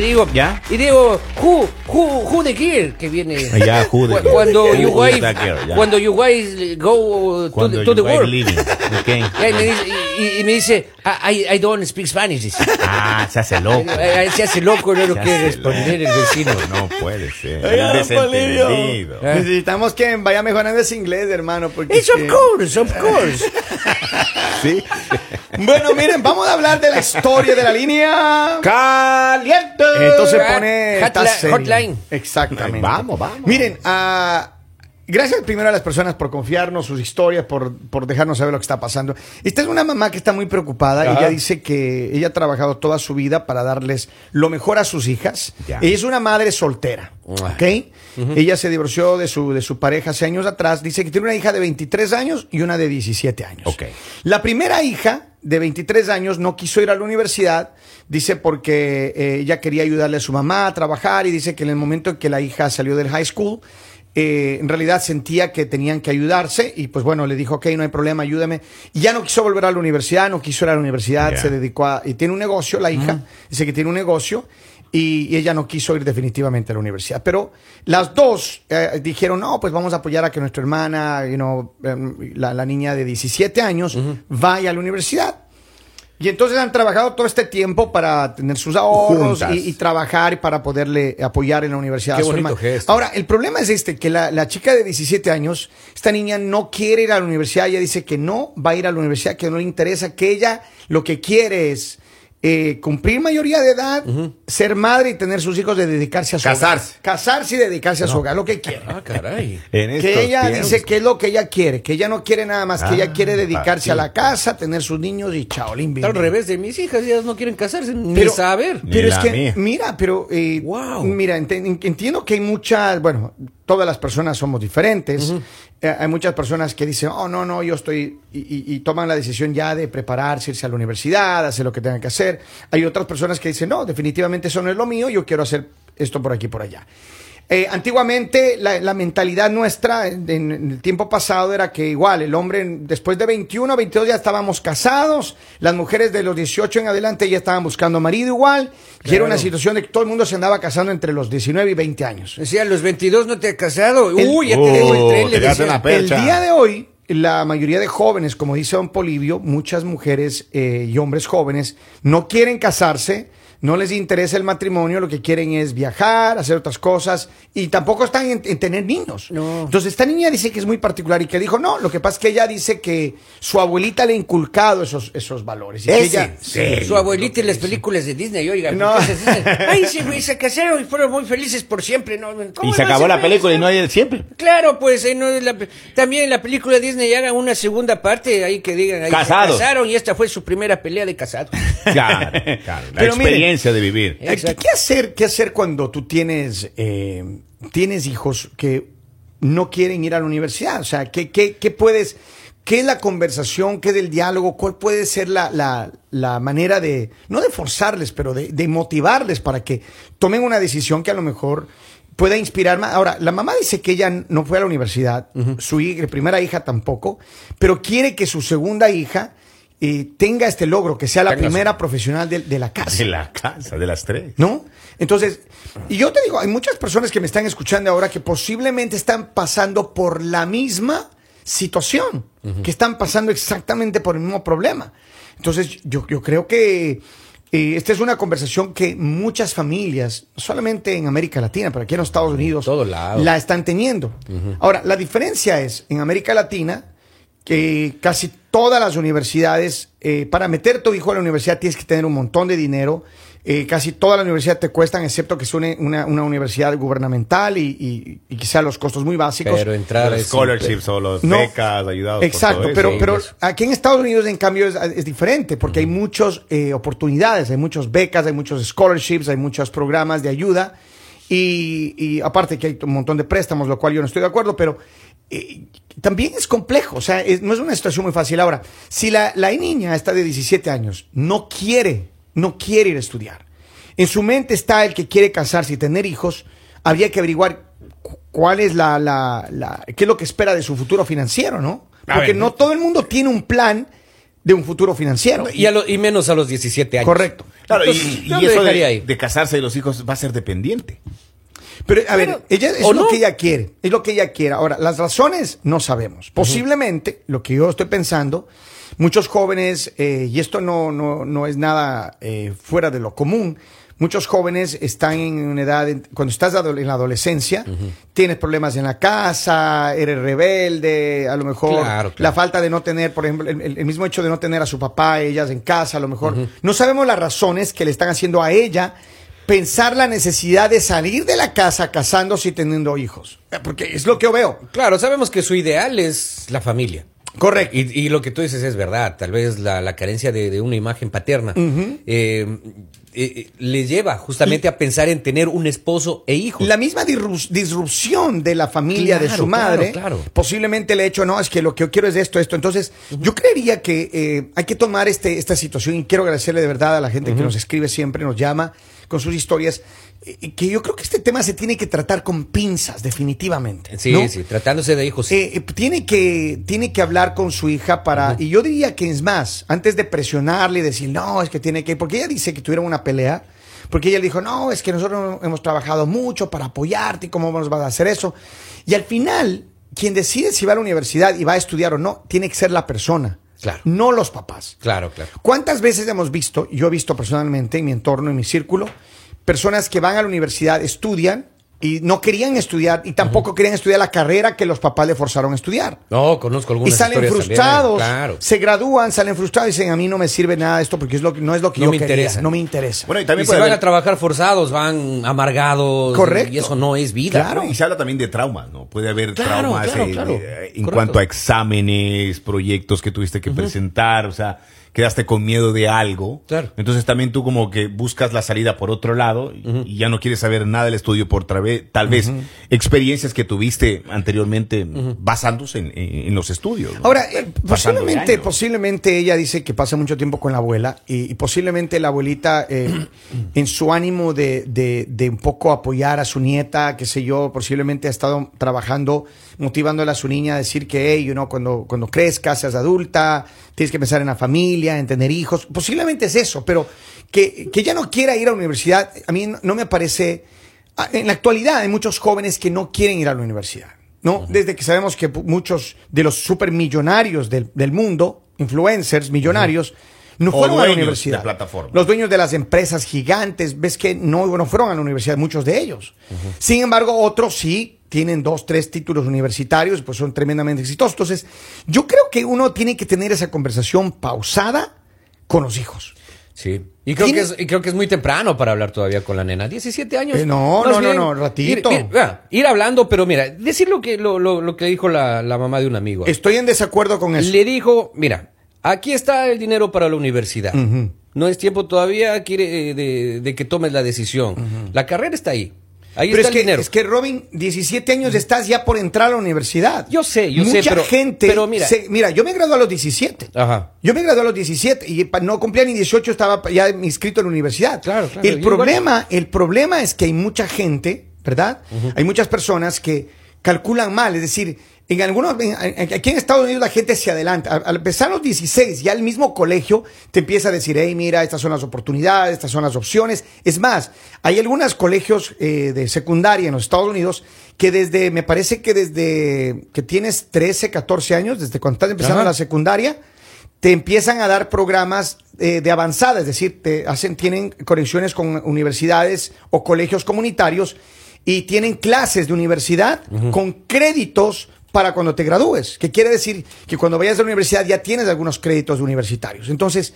le digo, ¿Ya? y digo, who, who, who the girl que viene. Ya, who the. Cuando you is guys, cuando you guys go to, Cuando the, to the world. leaving, ok. Ya, y, me dice, y- y- me dice, I, I- don't speak Spanish. dice. Ah, se hace loco. Se hace loco, no lo Se quiere responder el vecino. No puede ser. Eh. Necesitamos que vaya mejorando ese inglés, hermano. Porque It's es of que- course, of course. Sí. Bueno, miren, vamos a hablar de la historia de la línea. Caliente. Entonces pone. está Hotline-. Exactamente. Vamos, vamos. Miren, ah, gracias primero a las personas por confiarnos sus historias, por, por dejarnos saber lo que está pasando. Esta es una mamá que está muy preocupada. Ajá. Ella dice que ella ha trabajado toda su vida para darles lo mejor a sus hijas. Ya. Ella es una madre soltera. ¿Ok? Ella se divorció de su, de su pareja hace años atrás. Dice que tiene una hija de 23 años y una de 17 años. La primera hija de 23 años no quiso ir a la universidad, dice porque eh, ella quería ayudarle a su mamá a trabajar y dice que en el momento en que la hija salió del high school, eh, en realidad sentía que tenían que ayudarse y pues bueno, le dijo, ok, no hay problema, ayúdame. Y ya no quiso volver a la universidad, no quiso ir a la universidad, se dedicó a... Y tiene un negocio, la hija, dice que tiene un negocio. Y, y ella no quiso ir definitivamente a la universidad. Pero las dos eh, dijeron, no, pues vamos a apoyar a que nuestra hermana, you know, em, la, la niña de 17 años, vaya a la universidad. Y entonces han trabajado todo este tiempo para tener sus ahorros y, y trabajar y para poderle apoyar en la universidad Qué a su bonito hermana. gesto. Ahora, el problema es este, que la, la chica de 17 años, esta niña no quiere ir a la universidad, ella dice que no va a ir a la universidad, que no le interesa, que ella lo que quiere es eh, cumplir mayoría de edad, ser madre y tener sus hijos de dedicarse a su Casarse. hogar. Casarse y dedicarse a su hogar, lo que quiere. Ah, caray. En Que ella tiempos. dice que es lo que ella quiere, que ella no quiere nada más, que ella Ah, quiere dedicarse a la casa, tener sus niños y chaolín. Está al revés de mis hijas, ellas no quieren casarse, ni Pero- saber. Ni Pero es la que, mía. mira, pero, eh, Wow. mira, ent- en- entiendo que hay muchas, bueno, todas las personas somos diferentes. Eh, hay muchas personas que dicen, oh, no, no, yo estoy, y, y- y toman la decisión ya de prepararse, irse a la universidad, hacer lo que tengan que hacer. Hay otras personas que dicen, no, definitivamente eso no es lo mío, yo quiero hacer esto por aquí, por allá. Eh, antiguamente la, la mentalidad nuestra en, en el tiempo pasado era que igual el hombre después de 21 22 ya estábamos casados, las mujeres de los 18 en adelante ya estaban buscando marido igual, y era una situación de que todo el mundo se andaba casando entre los 19 y 20 años. Decía, a los 22 no te has casado. El- Uy, ya te Oh, dejo el tren, le te decía. una percha. El día de hoy, la mayoría de jóvenes, como dice don Polivio, muchas mujeres eh, y hombres jóvenes no quieren casarse, no les interesa el matrimonio, lo que quieren es viajar, hacer otras cosas y tampoco están en, en tener niños. No. Entonces, esta niña dice que es muy particular y que dijo, no, lo que pasa es que ella dice que su abuelita le ha inculcado esos, esos valores. Y que ¿Es ella, serio? Su abuelita en las películas de Disney, oiga. No. Ay, sí, güey, se casaron y fueron muy felices por siempre. ¿no? ¿Cómo Y se no acabó la película y no hay el siempre. Claro, pues eh, no es la- también en la película de Disney hagan una segunda parte ahí que digan ahí Casados. se casaron y esta fue su primera pelea de casado. Claro, claro. La Pero miren, experiencia de vivir. ¿Qué, hacer, ¿Qué hacer cuando tú tienes, eh, tienes hijos que no quieren ir a la universidad? O sea, ¿qué, qué, qué puedes, qué es la conversación, qué es el diálogo, cuál puede ser la, la, la manera de, no de forzarles, pero de, de motivarles para que tomen una decisión que a lo mejor pueda inspirar más. Ahora, la mamá dice que ella no fue a la universidad, su hija- primera hija tampoco, pero quiere que su segunda hija eh, tenga este logro, que sea la primera profesional de, de la casa. De la casa, de las tres. ¿No? Entonces, y yo te digo, hay muchas personas que me están escuchando ahora que posiblemente están pasando por la misma situación, que están pasando exactamente por el mismo problema. Entonces, yo, yo creo que eh, esta es una conversación que muchas familias, no solamente en América Latina, pero aquí en los Estados Unidos, todos lados. la están teniendo. Ahora, la diferencia es, en América Latina, que casi todas las universidades, eh, para meter tu hijo a la universidad tienes que tener un montón de dinero. Eh, casi todas las universidades te cuestan, excepto que es una, una- una universidad gubernamental y, y- y quizá los costos muy básicos. Pero entrar Los scholarships o los No. becas ayudados. por Exacto, todo pero, eso. pero aquí en Estados Unidos, en cambio, es, es diferente, porque hay muchas oportunidades, hay muchas becas, hay muchos scholarships, hay muchos programas de ayuda, y, y aparte que hay un montón de préstamos, lo cual yo no estoy de acuerdo, pero eh, también es complejo, o sea, es- no es una situación muy fácil. Ahora, si la, la niña está de 17 años, no quiere, no quiere ir a estudiar, en su mente está el que quiere casarse y tener hijos, habría que averiguar cu- cuál es la, la, la- qué es lo que espera de su futuro financiero, ¿no? Porque ver. no todo el mundo tiene un plan de un futuro financiero. Y, a lo- y menos a los 17 años. Correcto. Claro, y, Entonces, y eso de, ahí. de casarse de los hijos va a ser dependiente. Pero, a Pero, ver, ella es ¿o lo no? que ella quiere, es lo que ella quiere. Ahora, las razones no sabemos. Posiblemente, lo que yo estoy pensando, muchos jóvenes, eh, y esto no, no, no es nada eh, fuera de lo común, muchos jóvenes están en una edad, cuando estás en la adolescencia, tienes problemas en la casa, eres rebelde, a lo mejor Claro, claro. la falta de no tener, por ejemplo, el, el- el mismo hecho de no tener a su papá, ellas en casa, a lo mejor. No sabemos las razones que le están haciendo a ella pensar la necesidad de salir de la casa casándose y teniendo hijos. Eh, Porque es lo que yo veo. Claro, sabemos que su ideal es la familia. Correcto. Y, y lo que tú dices es verdad, tal vez la, la carencia de, de una imagen paterna eh, eh, eh, le lleva justamente a pensar en tener un esposo e hijos. La misma disru- disrupción de la familia de su madre, claro, claro. posiblemente le ha hecho, no, es que lo que yo quiero es esto, esto. Entonces, yo creería que eh, hay que tomar este, esta situación y quiero agradecerle de verdad a la gente que nos escribe siempre, nos llama con sus historias, eh, que yo creo que este tema se tiene que tratar con pinzas, definitivamente. Sí, ¿no? sí, tratándose de hijos. sí. Eh, eh, tiene, que, tiene que hablar con su hija para. Y yo diría que es más, antes de presionarle y decir, no, es que tiene que. Porque ella dice que tuvieron una pelea. Porque ella le dijo, no, es que nosotros hemos trabajado mucho para apoyarte y cómo nos vas a hacer eso. Y al final, quien decide si va a la universidad y va a estudiar o no, tiene que ser la persona. Claro. No los papás. Claro, claro. ¿Cuántas veces hemos visto, yo he visto personalmente en mi entorno, en mi círculo, personas que van a la universidad, estudian y no querían estudiar y tampoco querían estudiar la carrera que los papás le forzaron a estudiar? No, conozco Y algunas salen también, frustrados, Claro. se gradúan, salen frustrados y dicen, a mí no me sirve nada esto porque es lo que, no es lo que No yo me quería, interesa. no me interesa. Bueno, y Y también puede van a trabajar forzados, van amargados. Correcto. Y eso no es vida. Claro. Y se habla también de traumas, ¿no? Puede haber Claro, traumas claro, eh, claro. eh, en cuanto a exámenes, proyectos que tuviste que presentar, o sea, quedaste con miedo de algo. Claro. Entonces también tú como que buscas la salida por otro lado y, y ya no quieres saber nada del estudio por tra- vez- tal vez experiencias que tuviste anteriormente basándose en, en- en los estudios. ¿no? Ahora, eh, posiblemente, posiblemente ella dice que pasa mucho tiempo con la abuela y, y posiblemente la abuelita, eh, en su ánimo de, de- de un poco apoyar a su nieta, qué sé yo, posiblemente ha estado trabajando, motivándole a su niña a decir que, hey, you know, cuando, cuando crezcas, seas adulta, tienes que pensar en la familia, en tener hijos. Posiblemente es eso, pero que, que ella no quiera ir a la universidad, a mí no, me parece... En la actualidad hay muchos jóvenes que no quieren ir a la universidad. ¿no? Desde que sabemos que muchos de los supermillonarios del, del mundo, influencers millonarios, no O fueron a la universidad. de plataformas. Los dueños de las empresas gigantes, ves que no, no fueron a la universidad, muchos de ellos. Sin embargo, otros sí tienen dos, tres títulos universitarios, pues son tremendamente exitosos. Entonces, yo creo que uno tiene que tener esa conversación pausada con los hijos. Sí. Y creo, Tiene- que es, y creo que es muy temprano para hablar todavía con la nena. 17 años. Eh, no, no, no, no, ratito. Ir, ir hablando, pero mira, decir lo que, lo, lo, lo que dijo la, la mamá de un amigo. Estoy en desacuerdo con eso. Le dijo, mira, aquí está el dinero para la universidad. No es tiempo todavía quiere, eh, de, de que tomes la decisión. La carrera está ahí. Ahí Pero está es que, el dinero. es que, Robin, 17 años estás ya por entrar a la universidad. Yo sé, yo sé, Mucha pero- gente. pero mira- se- mira, yo me gradué a los 17. Ajá. Yo me gradué a los 17 y no cumplía ni 18, estaba ya inscrito en la universidad. Claro, claro, El problema, el problema es que hay mucha gente, ¿verdad? Hay muchas personas que calculan mal, es decir, en algunos, en- aquí en Estados Unidos la gente se adelanta. Al, al empezar los 16, ya el mismo colegio te empieza a decir, hey, mira, estas son las oportunidades, estas son las opciones. Es más, hay algunos colegios eh, de secundaria en los Estados Unidos que desde, me parece que desde que tienes 13, 14 años, desde cuando estás empezando Ajá. la secundaria, te empiezan a dar programas eh, de avanzada, es decir, te hacen, tienen conexiones con universidades o colegios comunitarios y tienen clases de universidad con créditos para cuando te gradúes, que quiere decir que cuando vayas a la universidad ya tienes algunos créditos universitarios. Entonces,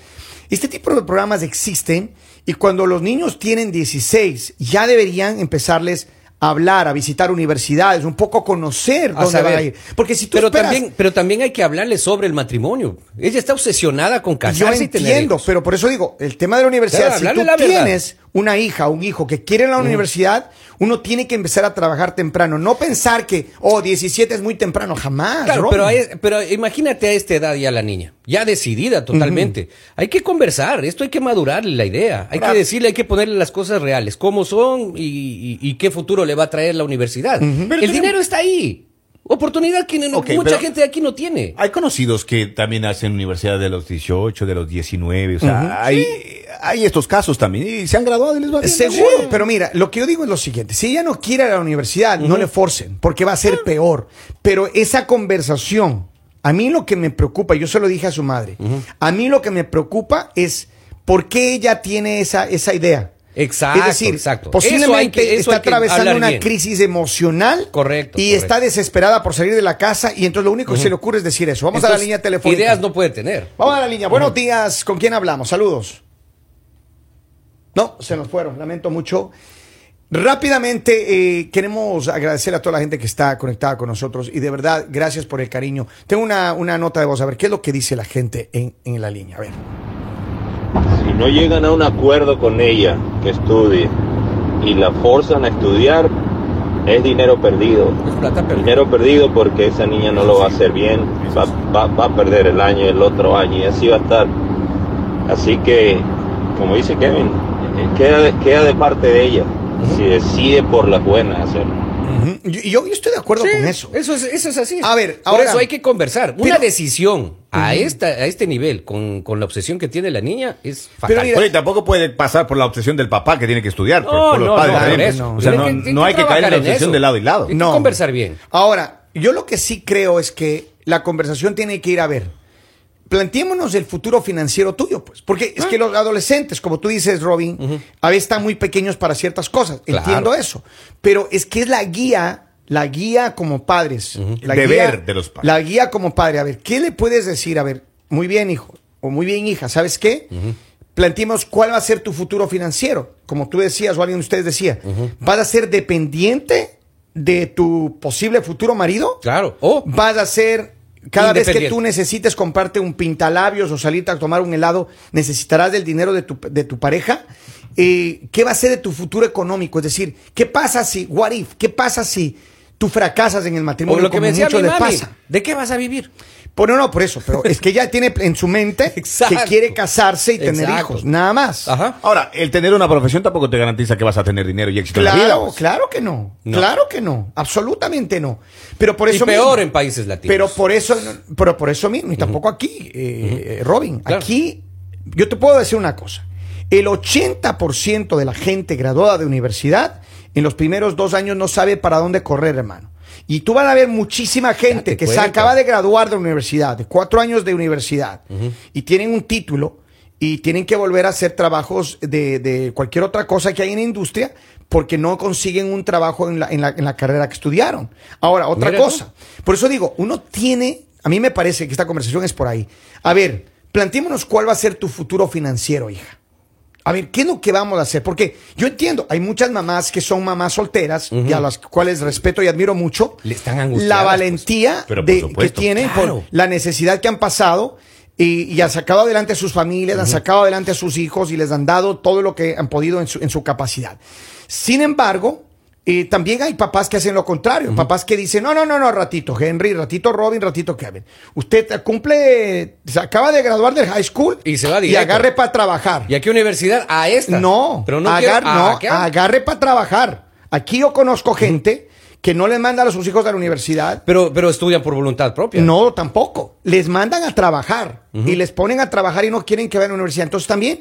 este tipo de programas existen y cuando los niños tienen 16 ya deberían empezarles a hablar, a visitar universidades, un poco conocer A dónde saber. van a ir. Porque si tú pero esperas- también, pero también hay que hablarle sobre el matrimonio. Ella está obsesionada con Yo casarse y tener entiendo, hijos. pero por eso digo, el tema de la universidad, Claro, si tú la tienes una hija o un hijo que quiere ir a la universidad, uno tiene que empezar a trabajar temprano. No pensar que, oh, 17 es muy temprano, jamás. Claro, pero, hay- pero imagínate a esta edad ya la niña, ya decidida totalmente. Hay que conversar, esto hay que madurarle la idea, hay Claro. que decirle, hay que ponerle las cosas reales, cómo son y, y- y qué futuro le va a traer la universidad. El dinero está ahí. Oportunidad que no- mucha gente aquí no tiene. Hay conocidos que también hacen universidad de los 18, de los 19, o sea, hay, hay estos casos también y se han graduado y les va bien. Seguro, pero mira, lo que yo digo es lo siguiente, si ella no quiere a la universidad, no le forcen, porque va a ser peor. Pero esa conversación, a mí lo que me preocupa, yo se lo dije a su madre, a mí lo que me preocupa es por qué ella tiene esa, esa idea. Exacto, es decir, exacto. posiblemente Eso hay que- eso está atravesando una bien. crisis emocional Correcto, y correcto. está desesperada por salir de la casa y entonces lo único que se le ocurre es decir eso. Vamos a la línea telefónica. Ideas no puede tener. Vamos a la línea. Buenos días. ¿Con quién hablamos? Saludos. No, se nos fueron. Lamento mucho. Rápidamente, eh, queremos agradecer a toda la gente que está conectada con nosotros y de verdad, gracias por el cariño. Tengo una, una nota de voz. A ver, ¿qué es lo que dice la gente en, en la línea? A ver. Si no llegan a un acuerdo con ella que estudie y la forzan a estudiar, es dinero perdido. Es plata perdida. Dinero perdido porque esa niña no lo va a hacer bien, va, va- va a perder el año, el otro año y así va a estar. Así que, como dice Kevin, queda de, queda de parte de ella si decide por las buenas hacerlo. Yo, yo- yo estoy de acuerdo Sí, con eso. Eso es, eso es así. A ver, Por ahora- eso hay que conversar. Una Pero- decisión a, esta, a este nivel, con, con la obsesión que tiene la niña, es fatal. Pero mira, Oye, tampoco puede pasar por la obsesión del papá que tiene que estudiar, por, No, por los no, padres no, también. por eso. O sea, no, que- no hay que caer en la en obsesión eso. de lado y lado. Hay que conversar bien. Ahora, yo lo que sí creo es que la conversación tiene que ir a ver. Planteémonos el futuro financiero tuyo, pues. Porque Ah. es que los adolescentes, como tú dices, Robin, a veces están muy pequeños para ciertas cosas. Claro. Entiendo eso. Pero es que es la guía, la guía como padres. la Deber guía- de los padres. La guía como padre. A ver, ¿qué le puedes decir? A ver, muy bien, hijo. O muy bien, hija. ¿Sabes qué? Planteemos cuál va a ser tu futuro financiero. Como tú decías o alguien de ustedes decía. ¿Vas a ser dependiente de tu posible futuro marido? Claro. O vas a ser cada vez que tú necesites comprarte un pintalabios o salirte a tomar un helado, necesitarás del dinero de tu, de tu pareja. Eh, ¿Qué va a ser de tu futuro económico? Es decir, ¿qué pasa si, what if? ¿Qué pasa si tú fracasas en el o matrimonio? lo que como me decía muchos mi mami, pasa. ¿de qué vas a vivir? Pues no, no, por eso, pero es que ella tiene en su mente Exacto. que quiere casarse y tener Exacto. hijos, nada más. Ajá. Ahora, el tener una profesión tampoco te garantiza que vas a tener dinero y éxito en la vida. Claro, pues. claro que no, No. claro que no, absolutamente no. Pero por Y eso peor mismo- en países latinos. Pero por eso, pero por eso mismo, y tampoco aquí, eh, eh, Robin, Claro. aquí yo te puedo decir una cosa. El 80% de la gente graduada de universidad en los primeros dos años no sabe para dónde correr, hermano. Y tú vas a ver muchísima gente que se acaba de graduar de universidad, de cuatro años de universidad, y tienen un título y tienen que volver a hacer trabajos de, de cualquier otra cosa que hay en la industria porque no consiguen un trabajo en la, en la- en la carrera que estudiaron. Ahora, otra Mira cosa. Por eso digo, uno tiene, a mí me parece que esta conversación es por ahí. A ver, planteémonos cuál va a ser tu futuro financiero, hija. A ver, ¿qué es lo que vamos a hacer? Porque yo entiendo, hay muchas mamás que son mamás solteras y a las cuales respeto y admiro mucho. Le están angustiadas, La pues. valentía que tienen Claro. por la necesidad que han pasado y, y han sacado adelante a sus familias, han sacado adelante a sus hijos y les han dado todo lo que han podido en su, en su capacidad. Sin embargo, eh, también hay papás que hacen lo contrario, papás que dicen, no, no, no, no, ratito Henry, ratito Robin, ratito Kevin. Usted cumple, se acaba de graduar del high school Y se va y directo. agarre para trabajar. ¿Y a qué universidad? A esta. No, pero no, agar- quiero- ¿a no, agarre para trabajar. Aquí yo conozco gente que no les manda a sus hijos a la universidad. Pero, pero estudian por voluntad propia. No, tampoco. Les mandan a trabajar y les ponen a trabajar y no quieren que vayan a la universidad. Entonces también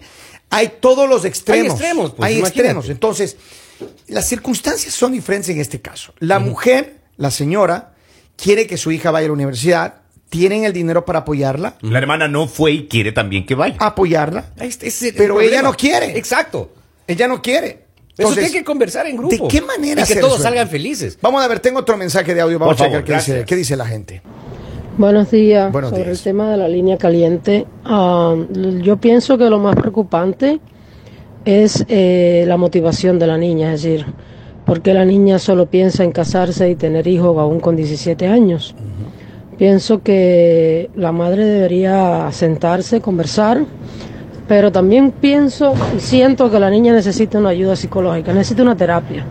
hay todos los extremos. Hay extremos, pues, Hay imagínate. extremos. Entonces, las circunstancias son diferentes en este caso. La mujer, la señora, quiere que su hija vaya a la universidad, tienen el dinero para apoyarla, La hermana no fue y quiere también que vaya. apoyarla. Es el Pero problema. ella no quiere. Exacto. Ella no quiere. Eso Entonces, tiene que conversar en grupo. ¿De qué manera Y que todos resuelve? salgan felices. Vamos a ver, tengo otro mensaje de audio. Vamos Por a checar qué dice, gracias. qué dice la gente. Buenos días. Buenos Sobre días. el tema de la línea caliente, ah, yo pienso que lo más preocupante es eh, la motivación de la niña, es decir, porque la niña solo piensa en casarse y tener hijos aún con 17 años. Pienso que la madre debería sentarse, conversar, pero también pienso y siento que la niña necesita una ayuda psicológica, necesita una terapia,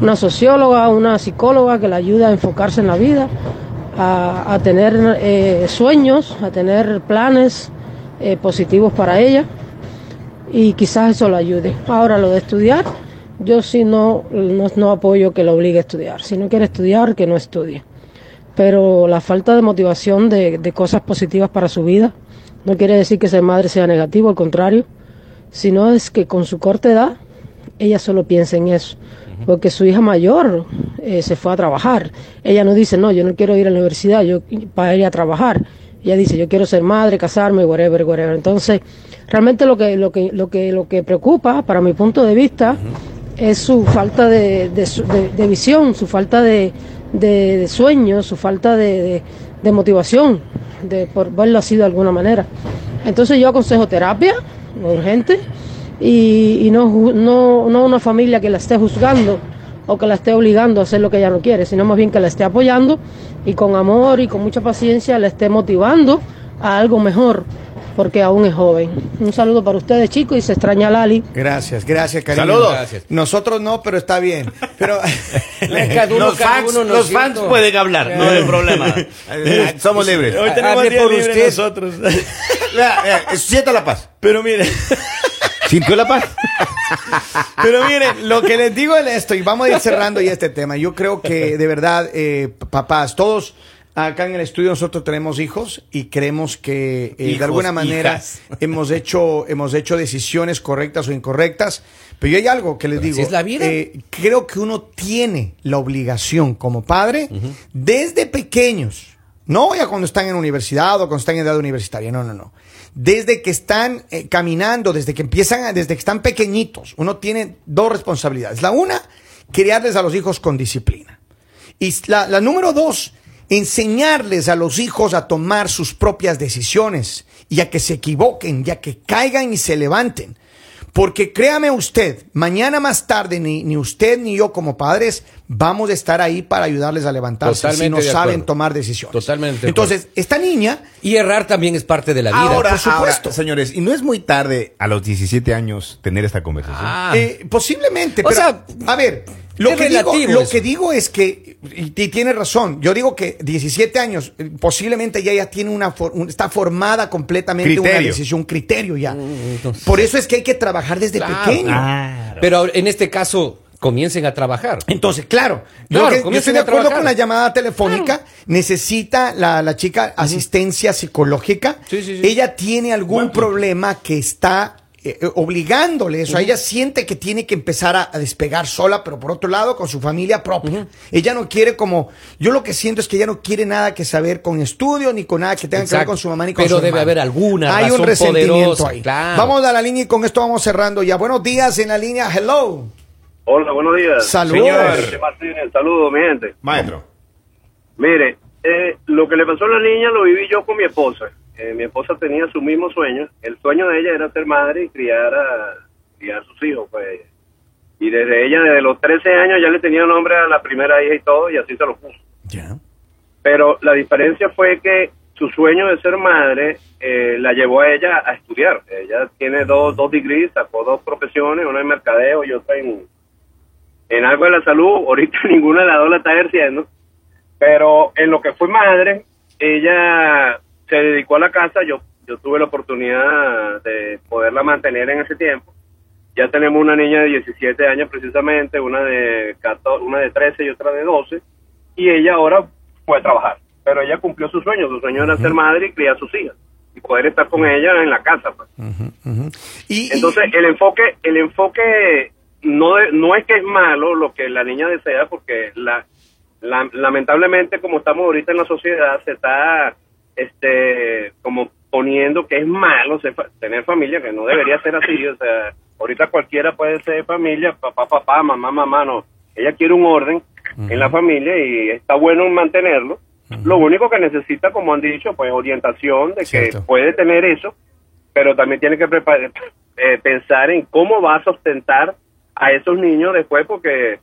una socióloga, una psicóloga que la ayude a enfocarse en la vida, a, a tener eh, sueños, a tener planes eh, positivos para ella y quizás eso la ayude. Ahora lo de estudiar, yo sí no, no, no apoyo que la obligue a estudiar. Si no quiere estudiar, que no estudie. pero la falta de motivación de, de cosas positivas para su vida no quiere decir que ser madre sea negativo, al contrario, sino es que con su corta edad ella solo piensa en eso, porque su hija mayor eh, se fue a trabajar. Ella no dice, no, yo no quiero ir a la universidad, yo para ir a trabajar. Ella dice, yo quiero ser madre, casarme, whatever, whatever. Entonces, realmente lo que, lo que, lo que, lo que preocupa, para mi punto de vista, es su falta de, de, de- de visión, su falta de, de, de sueño, su falta de, motivación, de por verlo así de alguna manera. Entonces yo aconsejo terapia, urgente, y, y no, no, no una familia que la esté juzgando o que la esté obligando a hacer lo que ella no quiere, sino más bien que la esté apoyando y con amor y con mucha paciencia la esté motivando a algo mejor, porque aún es joven. Un saludo para ustedes, chicos, y se extraña Lali. Gracias, gracias, cariño. Saludos. Gracias. Nosotros no, pero está bien. Pero uno, los fans, uno, ¿no los es fans pueden hablar, no hay problema. Eh, Somos libres. Hoy tenemos hable día por libre usted. nosotros. Vea, Sienta la paz. Pero mire, ¿Sintió la paz? Pero miren, lo que les digo es esto, y vamos a ir cerrando ya este tema. Yo creo que de verdad, eh, papás, todos acá en el estudio nosotros tenemos hijos y creemos que eh, Hijos, de alguna manera hijas. hemos hecho, hemos hecho decisiones correctas o incorrectas. Pero yo hay algo que les Pero digo. es la vida. eh, creo que uno tiene la obligación como padre desde pequeños. No ya cuando están en universidad o cuando están en edad universitaria, no, no, no. Desde que están eh, caminando, desde que empiezan, desde que están pequeñitos, uno tiene dos responsabilidades. La una, criarles a los hijos con disciplina. Y la, la número dos, enseñarles a los hijos a tomar sus propias decisiones y a que se equivoquen, y a que caigan y se levanten. Porque créame usted, mañana más tarde ni, ni usted ni yo como padres vamos a estar ahí para ayudarles a levantarse Totalmente si no saben acuerdo. tomar decisiones. Totalmente Entonces, esta niña, Y errar también es parte de la vida. Ahora, por supuesto. ahora, señores, y no es muy tarde a los 17 años tener esta conversación. Ah. eh, posiblemente, O pero sea, a ver, lo es que, digo, lo que digo es que, y, y tiene razón, yo digo que 17 años, eh, posiblemente ya, ya tiene una, for- un- está formada completamente una decisión, un criterio ya. Mm, Por eso es que hay que trabajar desde Claro. pequeño. Pero en este caso, comiencen a trabajar. Entonces, claro, Claro, yo, que- yo comiencen estoy de acuerdo trabajar. con la llamada telefónica. Necesita la, la chica asistencia psicológica. Sí, sí, sí. Ella tiene algún problema que está eh, eh, obligándole eso. Ella siente que tiene que empezar a, a despegar sola, pero por otro lado, con su familia propia. Ella no quiere como. Yo lo que siento es que ella no quiere nada que saber con estudio ni con nada que tenga que ver con su mamá ni con Pero su debe hermano. haber alguna Hay un resentimiento poderosa, ahí. claro. Vamos a la línea y con esto vamos cerrando ya. Buenos días en la línea. Hello. Hola, buenos días. Saludos. Martínez, saludos, mi gente. Maestro. Mire, eh, lo que le pasó a la niña lo viví yo con mi esposa. Eh, mi esposa tenía su mismo sueño. El sueño de ella era ser madre y criar a, criar a sus hijos, pues. Y desde ella, desde los 13 años, ya le tenía nombre a la primera hija y todo, y así se lo puso. Ya. Pero la diferencia fue que su sueño de ser madre eh, la llevó a ella a estudiar. Ella tiene dos, dos degrees, sacó dos profesiones, una en mercadeo y otra en, en algo de la salud. Ahorita ninguna de las dos la está ejerciendo. Pero en lo que fue madre, ella se dedicó a la casa. Yo, yo tuve la oportunidad de poderla mantener en ese tiempo. Ya tenemos una niña de 17 años precisamente, una de 14, una de 13 y otra de 12. Y ella ahora a trabajar. Pero ella cumplió su sueño. Su sueño era ser madre y criar a sus hijas. Y poder estar con ella en la casa. Pues. Y, y- Entonces, el enfoque, el enfoque no, de- no es que es malo lo que la niña desea, porque la, la- lamentablemente, como estamos ahorita en la sociedad, se está este como poniendo que es malo ser tener familia, que no debería ser así. O sea, ahorita cualquiera puede ser familia, papá, papá, mamá, mamá, no. Ella quiere un orden en la familia y está bueno mantenerlo. Lo único que necesita, como han dicho, pues orientación de que puede tener eso, pero también tiene que preparar, eh, pensar en cómo va a sustentar a esos niños después, porque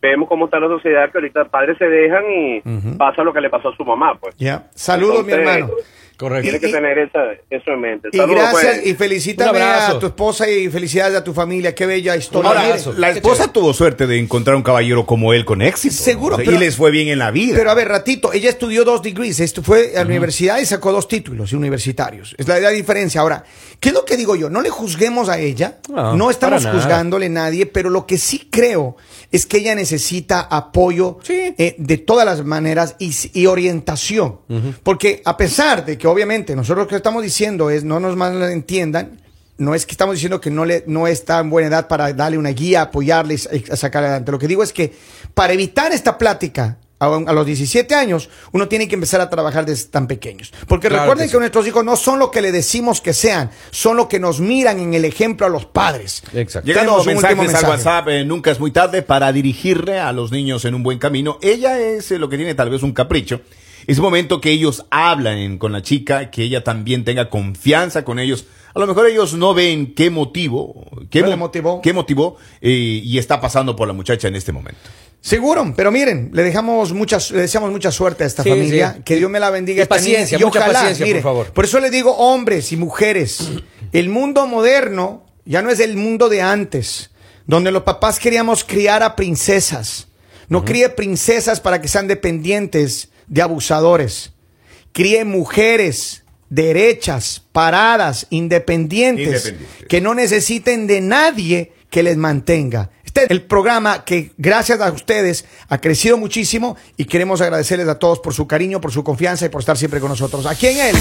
vemos cómo está la sociedad, que ahorita padres se dejan y pasa lo que le pasó a su mamá, pues. Ya. Saludos, mi hermano. Correcto. Tiene que Y- tener esa, eso en mente. Y gracias pues. y felicítame a tu esposa y felicidades a tu familia. Qué bella historia. Ahora, la esposa tuvo suerte de encontrar un caballero como él con éxito. Seguro, O sea, pero- y les fue bien en la vida. Pero a ver, ratito, ella estudió dos degrees, esto fue a la universidad y sacó dos títulos universitarios. Es la, la diferencia. Ahora, ¿qué es lo que digo yo? No le juzguemos a ella, No, no, estamos juzgándole a nadie, pero lo que sí creo es que ella necesita apoyo Sí. eh, de todas las maneras y, y orientación. Porque a pesar de que obviamente nosotros lo que estamos diciendo es, no nos mal entiendan, no es que estamos diciendo que no, le, no está en buena edad para darle una guía, apoyarle y sa- y sacar adelante. Lo que digo es que para evitar esta plática a, a los 17 años, uno tiene que empezar a trabajar desde tan pequeños. Porque Claro recuerden que nuestros hijos no son lo que le decimos que sean, son lo que nos miran en el ejemplo a los padres. Exacto. Llegando mensajes al. WhatsApp, eh, nunca es muy tarde para dirigirle a los niños en un buen camino. Ella es eh, lo que tiene tal vez un capricho. Es momento que ellos hablan con la chica, que ella también tenga confianza con ellos. A lo mejor ellos no ven qué motivo, qué, ¿Qué le mo- motivó? qué motivó eh, y está pasando por la muchacha en este momento. Seguro, pero miren, le dejamos muchas, le deseamos mucha suerte a esta Sí, familia, sí. que Dios me la bendiga. Y esta paciencia, y mucha ojalá, paciencia, mire, por favor. Por eso le digo, hombres y mujeres, el mundo moderno ya no es el mundo de antes, donde los papás queríamos criar a princesas. No críe princesas para que sean dependientes de abusadores. Críe mujeres derechas, paradas, independientes, Independientes. que no necesiten de nadie que les mantenga. Este es el programa que gracias a ustedes ha crecido muchísimo y queremos agradecerles a todos por su cariño, por su confianza y por estar siempre con nosotros. Aquí en él.